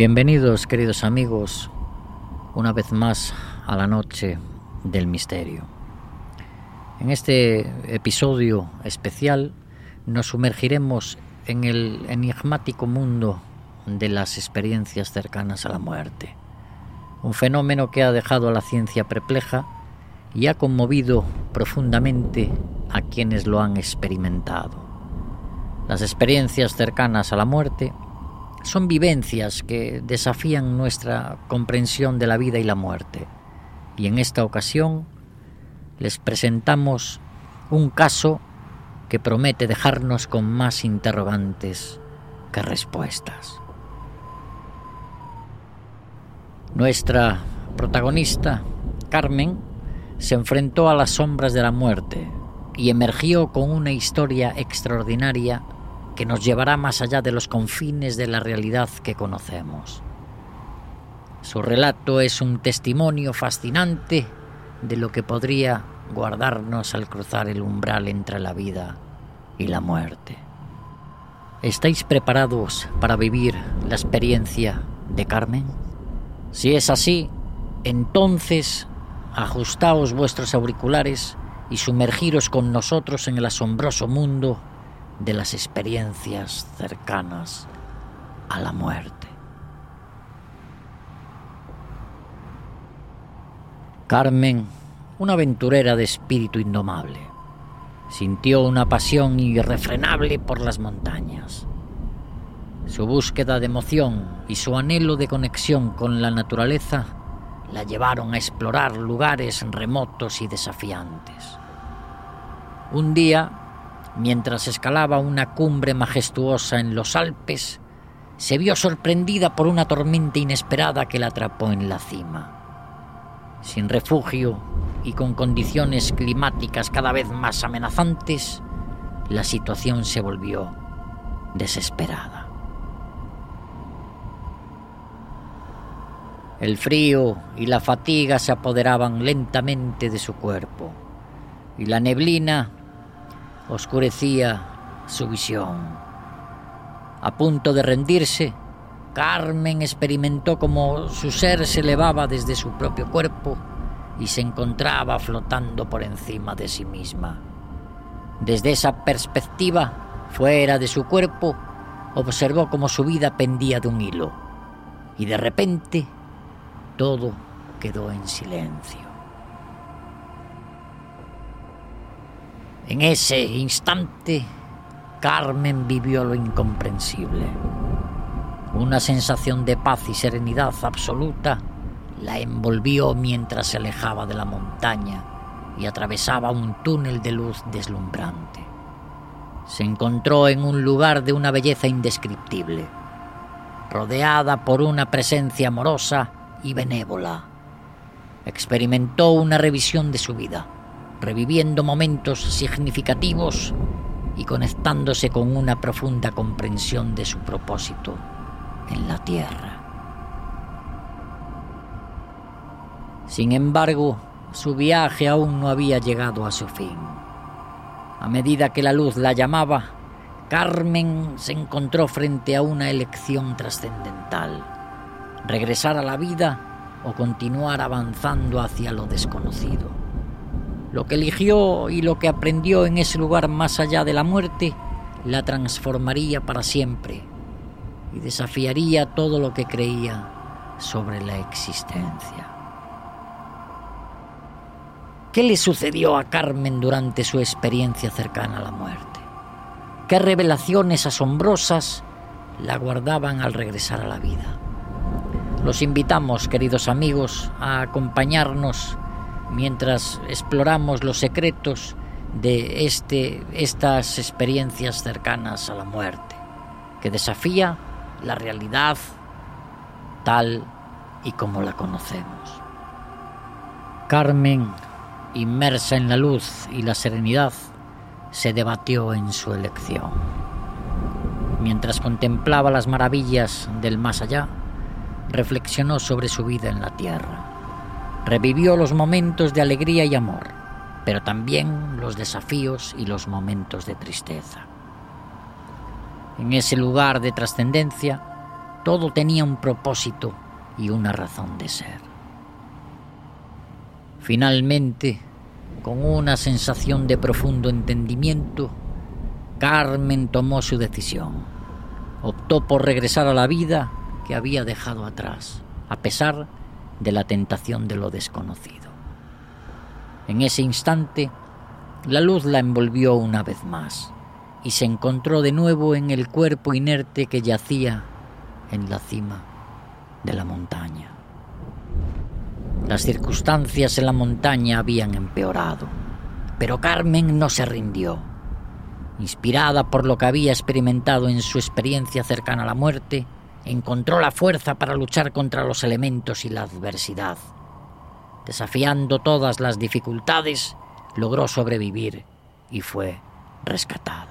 Bienvenidos, queridos amigos, una vez más a la noche del misterio. En este episodio especial nos sumergiremos en el enigmático mundo de las experiencias cercanas a la muerte, un fenómeno que ha dejado a la ciencia perpleja y ha conmovido profundamente a quienes lo han experimentado. Las experiencias cercanas a la muerte son vivencias que desafían nuestra comprensión de la vida y la muerte. Y en esta ocasión les presentamos un caso que promete dejarnos con más interrogantes que respuestas. Nuestra protagonista, Carmen, se enfrentó a las sombras de la muerte y emergió con una historia extraordinaria que nos llevará más allá de los confines de la realidad que conocemos. Su relato es un testimonio fascinante de lo que podría guardarnos al cruzar el umbral entre la vida y la muerte. ¿Estáis preparados para vivir la experiencia de Carmen? Si es así, entonces ajustaos vuestros auriculares y sumergiros con nosotros en el asombroso mundo de las experiencias cercanas a la muerte. Carmen, una aventurera de espíritu indomable, sintió una pasión irrefrenable por las montañas. Su búsqueda de emoción y su anhelo de conexión con la naturaleza la llevaron a explorar lugares remotos y desafiantes. Un día mientras escalaba una cumbre majestuosa en los Alpes, se vio sorprendida por una tormenta inesperada que la atrapó en la cima. Sin refugio y con condiciones climáticas cada vez más amenazantes, la situación se volvió desesperada. El frío y la fatiga se apoderaban lentamente de su cuerpo, y la neblina oscurecía su visión. A punto de rendirse, Carmen experimentó como su ser se elevaba desde su propio cuerpo y se encontraba flotando por encima de sí misma. Desde esa perspectiva, fuera de su cuerpo, observó como su vida pendía de un hilo y de repente todo quedó en silencio. En ese instante, Carmen vivió lo incomprensible. Una sensación de paz y serenidad absoluta la envolvió mientras se alejaba de la montaña y atravesaba un túnel de luz deslumbrante. Se encontró en un lugar de una belleza indescriptible, rodeada por una presencia amorosa y benévola. Experimentó una revisión de su vida reviviendo momentos significativos y conectándose con una profunda comprensión de su propósito en la Tierra. Sin embargo, su viaje aún no había llegado a su fin. A medida que la luz la llamaba, Carmen se encontró frente a una elección trascendental. Regresar a la vida o continuar avanzando hacia lo desconocido. Lo que eligió y lo que aprendió en ese lugar más allá de la muerte la transformaría para siempre y desafiaría todo lo que creía sobre la existencia. ¿Qué le sucedió a Carmen durante su experiencia cercana a la muerte? ¿Qué revelaciones asombrosas la guardaban al regresar a la vida? Los invitamos, queridos amigos, a acompañarnos mientras exploramos los secretos de este, estas experiencias cercanas a la muerte, que desafía la realidad tal y como la conocemos. Carmen, inmersa en la luz y la serenidad, se debatió en su elección. Mientras contemplaba las maravillas del más allá, reflexionó sobre su vida en la tierra Revivió los momentos de alegría y amor, pero también los desafíos y los momentos de tristeza. En ese lugar de trascendencia, Todo tenía un propósito y una razón de ser. Finalmente, con una sensación de profundo entendimiento, Carmen tomó su decisión. Optó por regresar a la vida que había dejado atrás, a pesar de la tentación de lo desconocido. En ese instante, la luz la envolvió una vez más y se encontró de nuevo en el cuerpo inerte que yacía en la cima de la montaña. Las circunstancias en la montaña habían empeorado, pero Carmen no se rindió. Inspirada por lo que había experimentado en su experiencia cercana a la muerte, encontró la fuerza para luchar contra los elementos y la adversidad. Desafiando todas las dificultades, logró sobrevivir y fue rescatada.